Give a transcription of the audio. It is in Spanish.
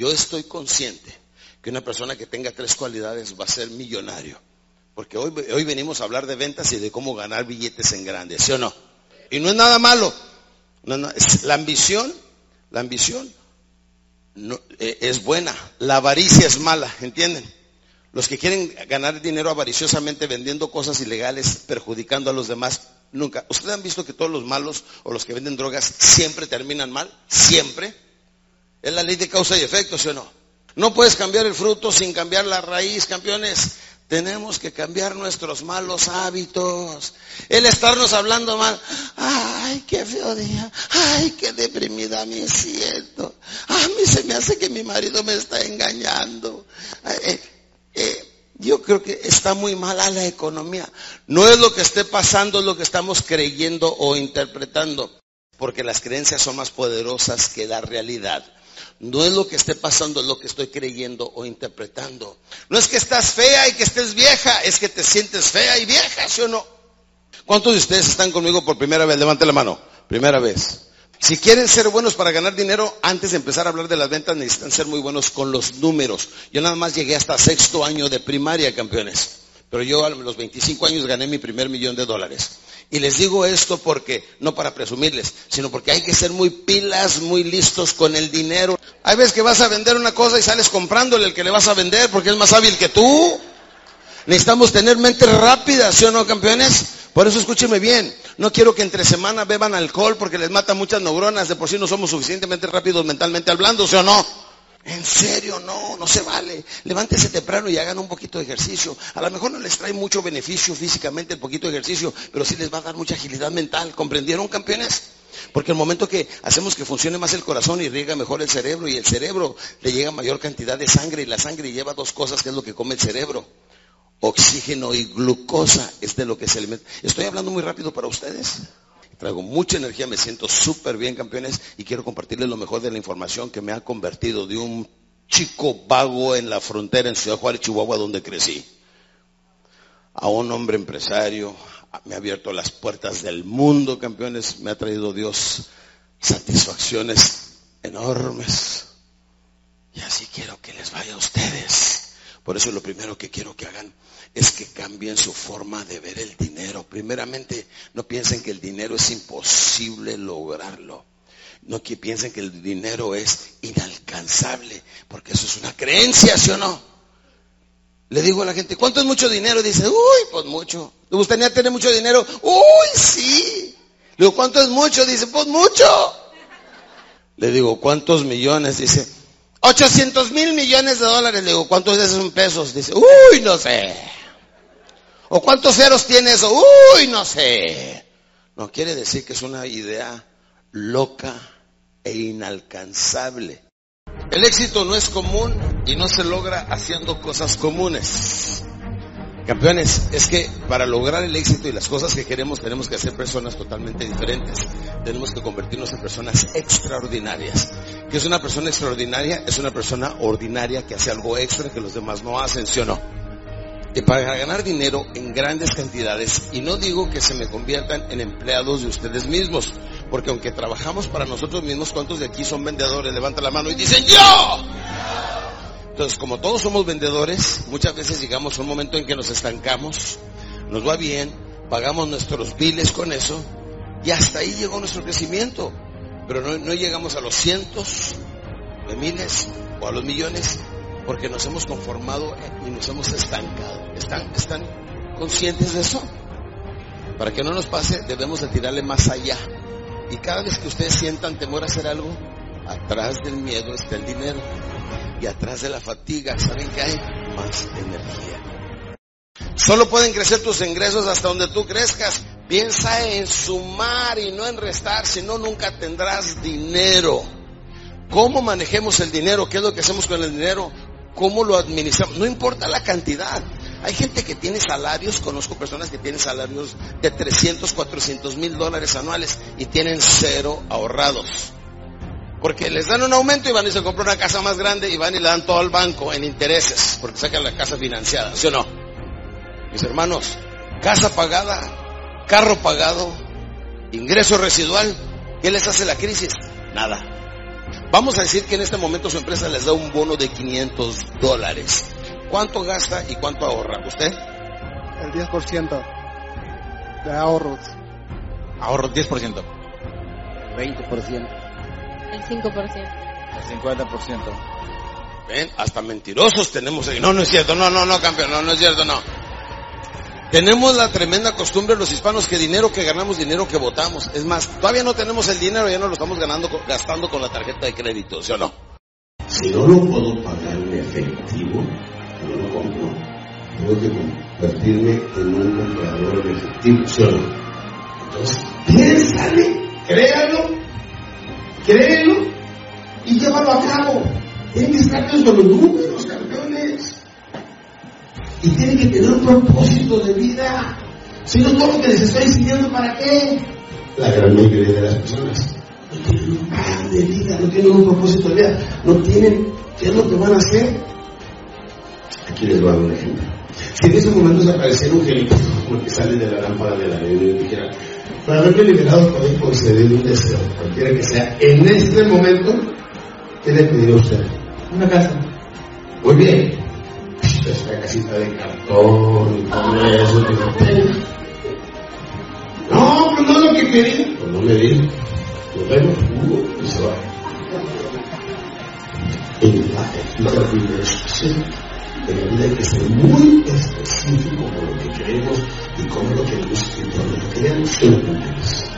Yo estoy consciente que una persona que tenga tres cualidades va a ser millonario. Porque hoy, hoy venimos a hablar de ventas y de cómo ganar billetes en grande, ¿sí o no? Y no es nada malo. la ambición, la ambición eh, es buena. La avaricia es mala, ¿entienden? Los que quieren ganar dinero avariciosamente vendiendo cosas ilegales, perjudicando a los demás, nunca. ¿Ustedes han visto que todos los malos o los que venden drogas siempre terminan mal? Siempre. Es la ley de causa y efecto, ¿sí o no? No puedes cambiar el fruto sin cambiar la raíz, campeones. Tenemos que cambiar nuestros malos hábitos. El estarnos hablando mal. Ay, qué feo día. Ay, qué deprimida me siento. A mí se me hace que mi marido me está engañando. Eh, eh, yo creo que está muy mala la economía. No es lo que esté pasando, es lo que estamos creyendo o interpretando. Porque las creencias son más poderosas que la realidad. No es lo que esté pasando, es lo que estoy creyendo o interpretando. No es que estás fea y que estés vieja, es que te sientes fea y vieja, ¿sí o no? ¿Cuántos de ustedes están conmigo por primera vez? Levante la mano. Primera vez. Si quieren ser buenos para ganar dinero, antes de empezar a hablar de las ventas necesitan ser muy buenos con los números. Yo nada más llegué hasta sexto año de primaria, campeones. Pero yo a los 25 años gané mi primer millón de dólares. Y les digo esto porque, no para presumirles, sino porque hay que ser muy pilas, muy listos con el dinero. Hay veces que vas a vender una cosa y sales comprándole el que le vas a vender porque es más hábil que tú. Necesitamos tener mentes rápidas, ¿sí o no, campeones? Por eso escúcheme bien. No quiero que entre semana beban alcohol porque les mata muchas neuronas. De por sí no somos suficientemente rápidos mentalmente hablando, ¿sí o no? En serio, no, no se vale. Levántese temprano y hagan un poquito de ejercicio. A lo mejor no les trae mucho beneficio físicamente el poquito de ejercicio, pero sí les va a dar mucha agilidad mental. ¿Comprendieron, campeones? Porque el momento que hacemos que funcione más el corazón y riega mejor el cerebro y el cerebro le llega mayor cantidad de sangre y la sangre lleva dos cosas que es lo que come el cerebro. Oxígeno y glucosa es de lo que se alimenta. Estoy hablando muy rápido para ustedes. Traigo mucha energía, me siento súper bien, campeones, y quiero compartirles lo mejor de la información que me ha convertido de un chico vago en la frontera en Ciudad Juárez, Chihuahua, donde crecí, a un hombre empresario, me ha abierto las puertas del mundo, campeones, me ha traído Dios satisfacciones enormes. Y así quiero que les vaya a ustedes. Por eso lo primero que quiero que hagan es que cambien su forma de ver el dinero. Primeramente, no piensen que el dinero es imposible lograrlo. No que piensen que el dinero es inalcanzable, porque eso es una creencia, ¿sí o no? Le digo a la gente, ¿cuánto es mucho dinero? Dice, uy, pues mucho. ¿Le gustaría tener mucho dinero? Uy, sí. Le digo, ¿cuánto es mucho? Dice, pues mucho. Le digo, ¿cuántos millones? Dice, 800 mil millones de dólares. Le digo, ¿cuántos de esos son pesos? Dice, uy, no sé. ¿O cuántos ceros tiene eso? Uy, no sé. No quiere decir que es una idea loca e inalcanzable. El éxito no es común y no se logra haciendo cosas comunes. Campeones, es que para lograr el éxito y las cosas que queremos tenemos que ser personas totalmente diferentes. Tenemos que convertirnos en personas extraordinarias. ¿Qué es una persona extraordinaria? Es una persona ordinaria que hace algo extra que los demás no hacen, ¿sí o no? Y para ganar dinero en grandes cantidades, y no digo que se me conviertan en empleados de ustedes mismos, porque aunque trabajamos para nosotros mismos, ¿cuántos de aquí son vendedores? Levanta la mano y dicen yo. Entonces, como todos somos vendedores, muchas veces llegamos a un momento en que nos estancamos, nos va bien, pagamos nuestros biles con eso, y hasta ahí llegó nuestro crecimiento. Pero no, llegamos a los cientos de miles o a los millones porque nos hemos conformado y nos hemos estancado. ¿Están, están conscientes de eso? Para que no nos pase, debemos de tirarle más allá. Y cada vez que ustedes sientan temor a hacer algo, atrás del miedo está el dinero. Y atrás de la fatiga, ¿saben que hay? Más energía. Solo pueden crecer tus ingresos hasta donde tú crezcas. Piensa en sumar y no en restar, si no nunca tendrás dinero. ¿Cómo manejemos el dinero? ¿Qué es lo que hacemos con el dinero? cómo lo administramos. No importa la cantidad. Hay gente que tiene salarios, conozco personas que tienen salarios de 300, 400 mil dólares anuales y tienen cero ahorrados. Porque les dan un aumento y van y se compran una casa más grande y van y le dan todo al banco en intereses, porque sacan la casa financiada, ¿sí o no? Mis hermanos, casa pagada, carro pagado, ingreso residual, ¿qué les hace la crisis? Nada. Vamos a decir que en este momento su empresa les da un bono de 500 dólares. ¿Cuánto gasta y cuánto ahorra usted? El 10% de ahorros. Ahorro 10%. 20%. El 5%. El 50%. ¿Ven? Hasta mentirosos tenemos ahí. No, no es cierto. No, no, no, campeón. No, no es cierto, no. Tenemos la tremenda costumbre los hispanos que dinero que ganamos, dinero que votamos. Es más, todavía no tenemos el dinero, ya no lo estamos ganando, gastando con la tarjeta de crédito, ¿sí o no? Si no lo puedo pagar en efectivo, no lo compro. Tengo que convertirme en un comprador de efectivo, ¿sí o no? Entonces, piénsale, créalo, créelo y llévalo a cabo. Tienen que estar con los números, campeones. Y tienen que tener un propósito de vida. Si no, todo lo que les estoy enseñando, ¿para qué? La gran mayoría de las personas no tienen un plan de vida, no tienen un propósito de vida, no tienen qué es lo que van a hacer. Aquí les voy a dar un ejemplo. Si en ese momento apareciera un gelito como que sale de la lámpara de la vida y dijera, para haberme liberado poder conceder un deseo, cualquiera que sea, en este momento, ¿qué le pediría a usted? Una casa. Muy bien. Esta casita de cartón y todo eso, que no pues no es lo que quería. Pues no me diga. Nos vemos, uh, y se va. En la determinación de la hay que ser muy específico con lo que queremos y cómo lo queremos y cuando lo queremos, lo cumplimos.